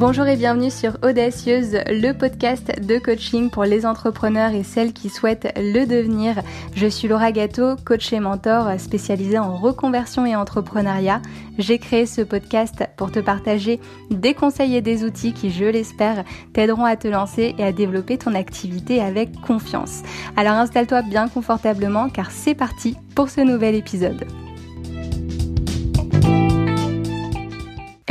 Bonjour et bienvenue sur Audacieuse, le podcast de coaching pour les entrepreneurs et celles qui souhaitent le devenir. Je suis Laura Gâteau, coach et mentor spécialisée en reconversion et entrepreneuriat. J'ai créé ce podcast pour te partager des conseils et des outils qui, je l'espère, t'aideront à te lancer et à développer ton activité avec confiance. Alors installe-toi bien confortablement car c'est parti pour ce nouvel épisode.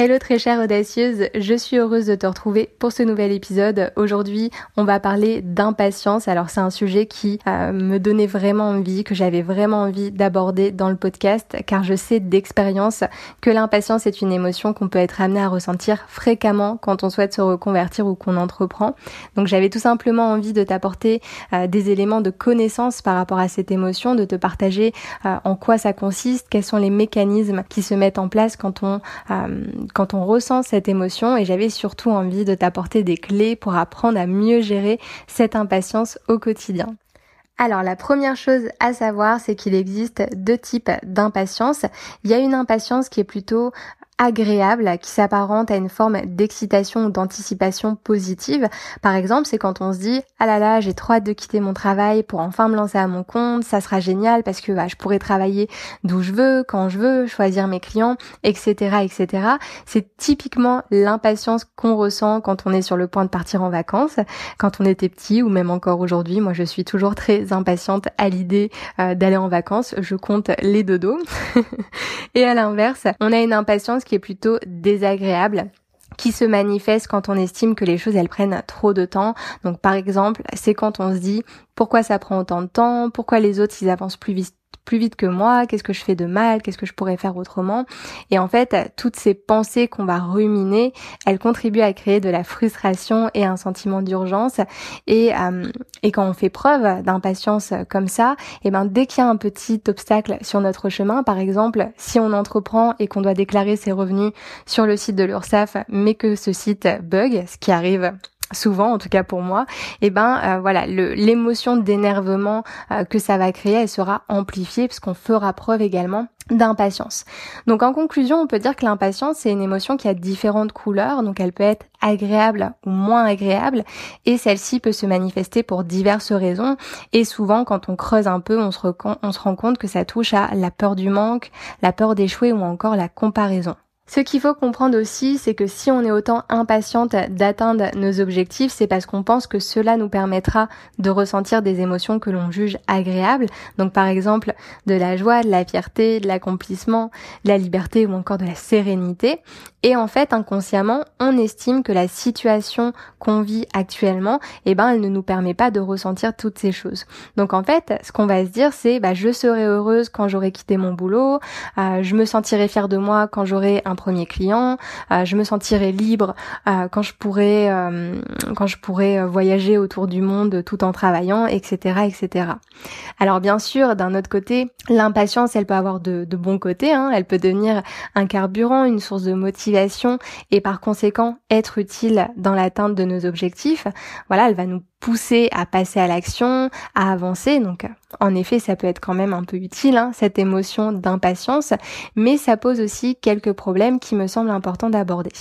Hello très chère audacieuse, je suis heureuse de te retrouver pour ce nouvel épisode. Aujourd'hui, on va parler d'impatience. Alors c'est un sujet qui euh, me donnait vraiment envie, que j'avais vraiment envie d'aborder dans le podcast, car je sais d'expérience que l'impatience est une émotion qu'on peut être amené à ressentir fréquemment quand on souhaite se reconvertir ou qu'on entreprend. Donc j'avais tout simplement envie de t'apporter euh, des éléments de connaissance par rapport à cette émotion, de te partager euh, en quoi ça consiste, quels sont les mécanismes qui se mettent en place quand on quand on ressent cette émotion et j'avais surtout envie de t'apporter des clés pour apprendre à mieux gérer cette impatience au quotidien. Alors la première chose à savoir, c'est qu'il existe deux types d'impatience. Il y a une impatience qui est plutôt agréable qui s'apparente à une forme d'excitation ou d'anticipation positive. Par exemple, c'est quand on se dit ah là là, j'ai trop hâte de quitter mon travail pour enfin me lancer à mon compte, ça sera génial parce que bah, je pourrai travailler d'où je veux, quand je veux, choisir mes clients, etc., etc. C'est typiquement l'impatience qu'on ressent quand on est sur le point de partir en vacances, quand on était petit ou même encore aujourd'hui. Moi, je suis toujours très impatiente à l'idée euh, d'aller en vacances. Je compte les dodos. Et à l'inverse, on a une impatience qui est plutôt désagréable qui se manifeste quand on estime que les choses elles prennent trop de temps. Donc par exemple, c'est quand on se dit pourquoi ça prend autant de temps, pourquoi les autres ils avancent plus vite plus vite que moi, qu'est-ce que je fais de mal, qu'est-ce que je pourrais faire autrement. Et en fait, toutes ces pensées qu'on va ruminer, elles contribuent à créer de la frustration et un sentiment d'urgence. Et, euh, et quand on fait preuve d'impatience comme ça, et eh ben dès qu'il y a un petit obstacle sur notre chemin, par exemple, si on entreprend et qu'on doit déclarer ses revenus sur le site de l'URSSAF, mais que ce site bug, ce qui arrive souvent en tout cas pour moi et eh ben euh, voilà l'émotion d'énervement euh, que ça va créer elle sera amplifiée puisqu'on fera preuve également d'impatience. Donc en conclusion, on peut dire que l'impatience c'est une émotion qui a différentes couleurs, donc elle peut être agréable ou moins agréable et celle-ci peut se manifester pour diverses raisons et souvent quand on creuse un peu, on se, on se rend compte que ça touche à la peur du manque, la peur d'échouer ou encore la comparaison. Ce qu'il faut comprendre aussi, c'est que si on est autant impatiente d'atteindre nos objectifs, c'est parce qu'on pense que cela nous permettra de ressentir des émotions que l'on juge agréables. Donc par exemple de la joie, de la fierté, de l'accomplissement, de la liberté ou encore de la sérénité. Et en fait, inconsciemment, on estime que la situation qu'on vit actuellement, eh ben, elle ne nous permet pas de ressentir toutes ces choses. Donc en fait, ce qu'on va se dire, c'est, bah, je serai heureuse quand j'aurai quitté mon boulot, euh, je me sentirai fière de moi quand j'aurai un premier client, euh, je me sentirai libre euh, quand je pourrai euh, quand je pourrai voyager autour du monde tout en travaillant, etc., etc. Alors bien sûr, d'un autre côté, l'impatience, elle peut avoir de, de bons côtés. Hein. elle peut devenir un carburant, une source de motivation et par conséquent être utile dans l'atteinte de nos objectifs. Voilà, elle va nous pousser à passer à l'action, à avancer. Donc en effet, ça peut être quand même un peu utile, hein, cette émotion d'impatience, mais ça pose aussi quelques problèmes qui me semblent importants d'aborder.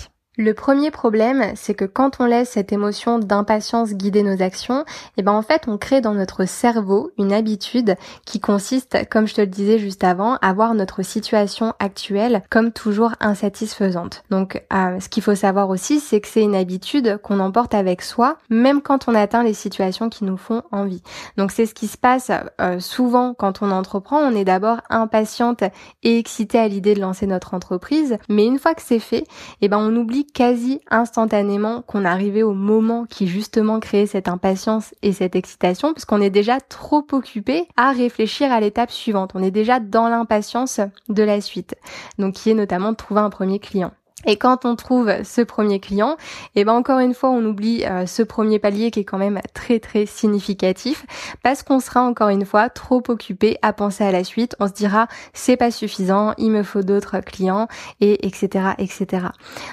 Le premier problème, c'est que quand on laisse cette émotion d'impatience guider nos actions, et eh ben en fait, on crée dans notre cerveau une habitude qui consiste, comme je te le disais juste avant, à voir notre situation actuelle comme toujours insatisfaisante. Donc, euh, ce qu'il faut savoir aussi, c'est que c'est une habitude qu'on emporte avec soi, même quand on atteint les situations qui nous font envie. Donc, c'est ce qui se passe euh, souvent quand on entreprend. On est d'abord impatiente et excitée à l'idée de lancer notre entreprise, mais une fois que c'est fait, et eh ben on oublie quasi instantanément qu'on arrivait au moment qui justement créait cette impatience et cette excitation, puisqu'on est déjà trop occupé à réfléchir à l'étape suivante. On est déjà dans l'impatience de la suite. Donc qui est notamment de trouver un premier client. Et quand on trouve ce premier client, et eh ben encore une fois, on oublie euh, ce premier palier qui est quand même très très significatif parce qu'on sera encore une fois trop occupé à penser à la suite. On se dira c'est pas suffisant, il me faut d'autres clients et etc etc.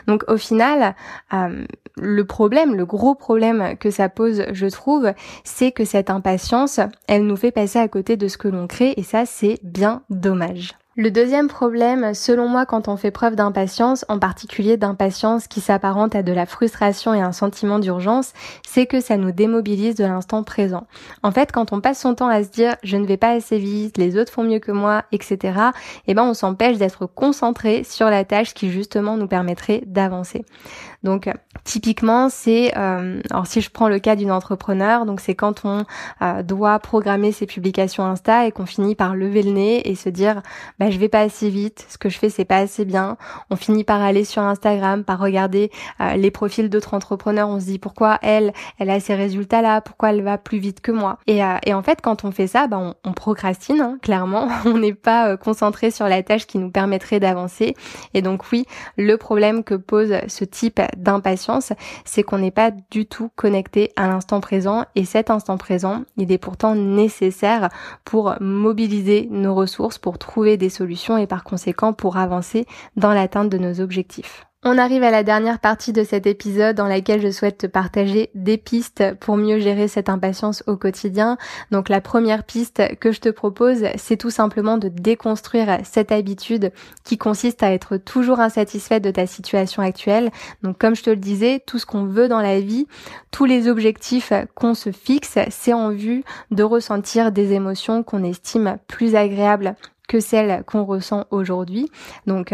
Donc au final, euh, le problème, le gros problème que ça pose, je trouve, c'est que cette impatience, elle nous fait passer à côté de ce que l'on crée et ça c'est bien dommage. Le deuxième problème, selon moi, quand on fait preuve d'impatience, en particulier d'impatience qui s'apparente à de la frustration et un sentiment d'urgence, c'est que ça nous démobilise de l'instant présent. En fait, quand on passe son temps à se dire je ne vais pas assez vite, les autres font mieux que moi, etc., eh ben on s'empêche d'être concentré sur la tâche qui justement nous permettrait d'avancer. Donc typiquement, c'est euh, alors si je prends le cas d'une entrepreneur, donc c'est quand on euh, doit programmer ses publications Insta et qu'on finit par lever le nez et se dire bah je vais pas assez vite, ce que je fais c'est pas assez bien. On finit par aller sur Instagram, par regarder euh, les profils d'autres entrepreneurs, on se dit pourquoi elle, elle a ces résultats là, pourquoi elle va plus vite que moi? Et, et en fait quand on fait ça, bah on, on procrastine hein, clairement, on n'est pas concentré sur la tâche qui nous permettrait d'avancer. Et donc oui, le problème que pose ce type d'impatience, c'est qu'on n'est pas du tout connecté à l'instant présent et cet instant présent, il est pourtant nécessaire pour mobiliser nos ressources, pour trouver des solutions et par conséquent pour avancer dans l'atteinte de nos objectifs. On arrive à la dernière partie de cet épisode dans laquelle je souhaite te partager des pistes pour mieux gérer cette impatience au quotidien. Donc la première piste que je te propose, c'est tout simplement de déconstruire cette habitude qui consiste à être toujours insatisfaite de ta situation actuelle. Donc comme je te le disais, tout ce qu'on veut dans la vie, tous les objectifs qu'on se fixe, c'est en vue de ressentir des émotions qu'on estime plus agréables que celles qu'on ressent aujourd'hui. Donc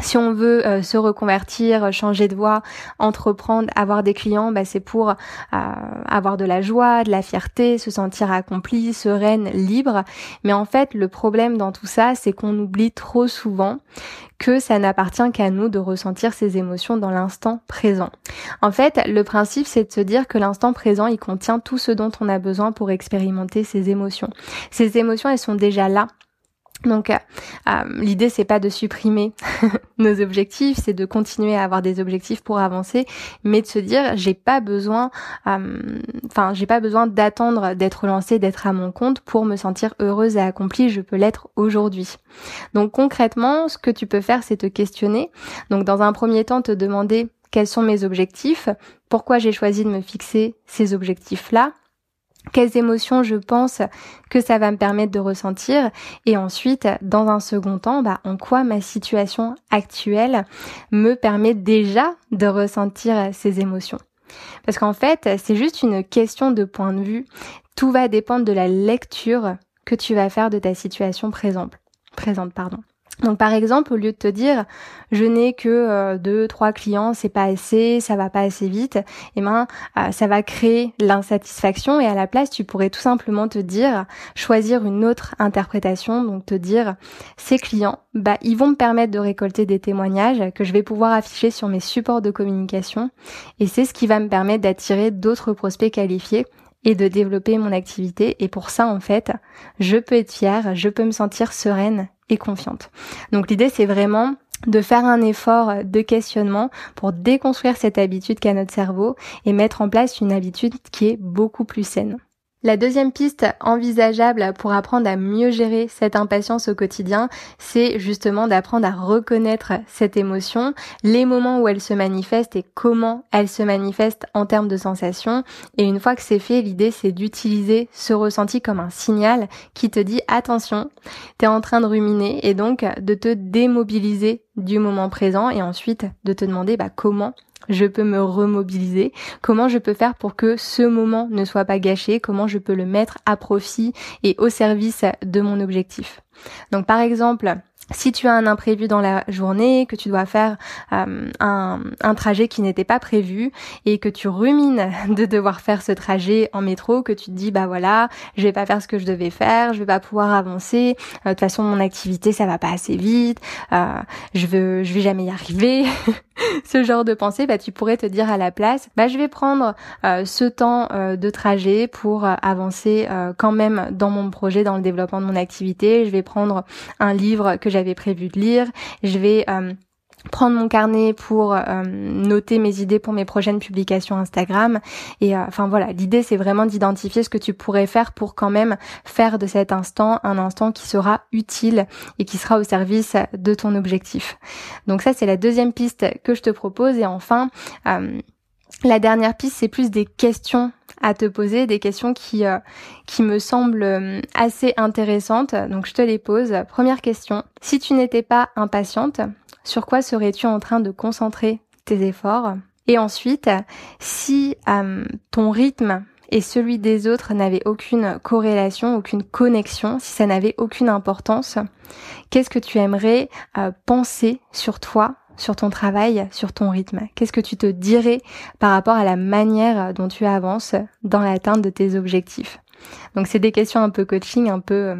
si on veut euh, se reconvertir, changer de voie, entreprendre, avoir des clients, bah, c'est pour euh, avoir de la joie, de la fierté, se sentir accompli, sereine, libre. Mais en fait, le problème dans tout ça, c'est qu'on oublie trop souvent que ça n'appartient qu'à nous de ressentir ces émotions dans l'instant présent. En fait, le principe, c'est de se dire que l'instant présent, il contient tout ce dont on a besoin pour expérimenter ces émotions. Ces émotions, elles sont déjà là donc euh, euh, l'idée c'est pas de supprimer nos objectifs, c'est de continuer à avoir des objectifs pour avancer, mais de se dire j'ai pas besoin, euh, enfin j'ai pas besoin d'attendre d'être lancé, d'être à mon compte pour me sentir heureuse et accomplie. Je peux l'être aujourd'hui. Donc concrètement, ce que tu peux faire, c'est te questionner. Donc dans un premier temps, te demander quels sont mes objectifs, pourquoi j'ai choisi de me fixer ces objectifs-là, quelles émotions je pense que ça va me permettre de ressentir. Et ensuite dans un second temps bah, en quoi ma situation actuelle me permet déjà de ressentir ces émotions. Parce qu'en fait c'est juste une question de point de vue. Tout va dépendre de la lecture que tu vas faire de ta situation présente présente pardon donc par exemple, au lieu de te dire je n'ai que euh, deux, trois clients, c'est pas assez, ça va pas assez vite, eh ben euh, ça va créer l'insatisfaction et à la place tu pourrais tout simplement te dire choisir une autre interprétation, donc te dire ces clients, bah ils vont me permettre de récolter des témoignages que je vais pouvoir afficher sur mes supports de communication et c'est ce qui va me permettre d'attirer d'autres prospects qualifiés et de développer mon activité. Et pour ça, en fait, je peux être fière, je peux me sentir sereine et confiante. Donc l'idée c'est vraiment de faire un effort de questionnement pour déconstruire cette habitude qu'a notre cerveau et mettre en place une habitude qui est beaucoup plus saine. La deuxième piste envisageable pour apprendre à mieux gérer cette impatience au quotidien, c'est justement d'apprendre à reconnaître cette émotion, les moments où elle se manifeste et comment elle se manifeste en termes de sensations. Et une fois que c'est fait, l'idée c'est d'utiliser ce ressenti comme un signal qui te dit attention, t'es en train de ruminer et donc de te démobiliser du moment présent et ensuite de te demander bah, comment je peux me remobiliser, comment je peux faire pour que ce moment ne soit pas gâché, comment je peux le mettre à profit et au service de mon objectif? Donc par exemple, si tu as un imprévu dans la journée, que tu dois faire euh, un, trajet qui n'était pas prévu et que tu rumines de devoir faire ce trajet en métro, que tu te dis bah voilà, je vais pas faire ce que je devais faire, je vais pas pouvoir avancer, euh, de toute façon mon activité ça va pas assez vite, euh, je veux je vais jamais y arriver, ce genre de pensée, bah tu pourrais te dire à la place, bah je vais prendre ce temps de trajet pour avancer quand même dans mon projet, dans le développement de mon activité, je vais prendre un livre que j'avais prévu de lire. Je vais euh, prendre mon carnet pour euh, noter mes idées pour mes prochaines publications Instagram et euh, enfin voilà l'idée c'est vraiment d'identifier ce que tu pourrais faire pour quand même faire de cet instant un instant qui sera utile et qui sera au service de ton objectif donc ça c'est la deuxième piste que je te propose et enfin la dernière piste, c'est plus des questions à te poser des questions qui, euh, qui me semblent euh, assez intéressantes. Donc je te les pose. Première question. Si tu n'étais pas impatiente, sur quoi serais-tu en train de concentrer tes efforts? Et ensuite, si euh, ton rythme et celui des autres n'avait aucune corrélation, aucune connexion, si ça n'avait aucune importance, qu'est-ce que tu aimerais penser sur toi sur ton travail, sur ton rythme? Qu'est-ce que tu te dirais par rapport à la manière dont tu avances dans l'atteinte de tes objectifs? Donc c'est des questions un peu coaching, un peu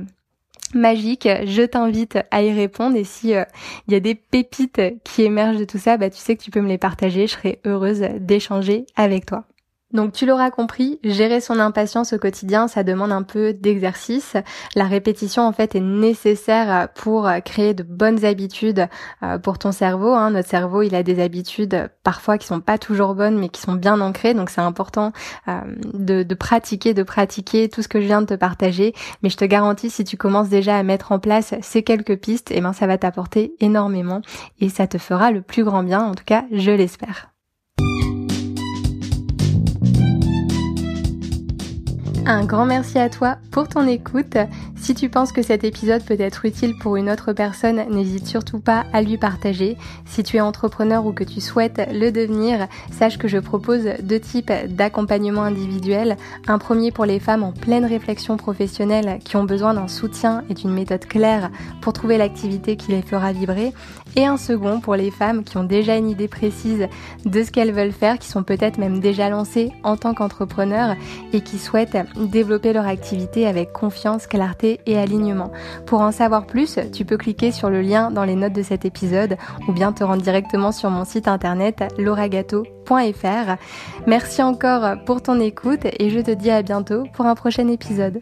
magiques. Je t'invite à y répondre et si euh, il y a des pépites qui émergent de tout ça, bah tu sais que tu peux me les partager. Je serai heureuse d'échanger avec toi. Donc tu l'auras compris, gérer son impatience au quotidien, ça demande un peu d'exercice. La répétition en fait est nécessaire pour créer de bonnes habitudes euh, pour ton cerveau. Hein. Notre cerveau, il a des habitudes parfois qui sont pas toujours bonnes, mais qui sont bien ancrées. Donc c'est important euh, de, pratiquer, de pratiquer tout ce que je viens de te partager. Mais je te garantis, si tu commences déjà à mettre en place ces quelques pistes, et eh ben ça va t'apporter énormément et ça te fera le plus grand bien. En tout cas, je l'espère. Un grand merci à toi pour ton écoute. Si tu penses que cet épisode peut être utile pour une autre personne, n'hésite surtout pas à lui partager. Si tu es entrepreneur ou que tu souhaites le devenir, sache que je propose deux types d'accompagnement individuel. Un premier pour les femmes en pleine réflexion professionnelle qui ont besoin d'un soutien et d'une méthode claire pour trouver l'activité qui les fera vibrer. Et un second pour les femmes qui ont déjà une idée précise de ce qu'elles veulent faire, qui sont peut-être même déjà lancées en tant qu'entrepreneurs et qui souhaitent développer leur activité avec confiance, clarté et alignement. Pour en savoir plus, tu peux cliquer sur le lien dans les notes de cet épisode ou bien te rendre directement sur mon site internet lauragato.fr. Merci encore pour ton écoute et je te dis à bientôt pour un prochain épisode.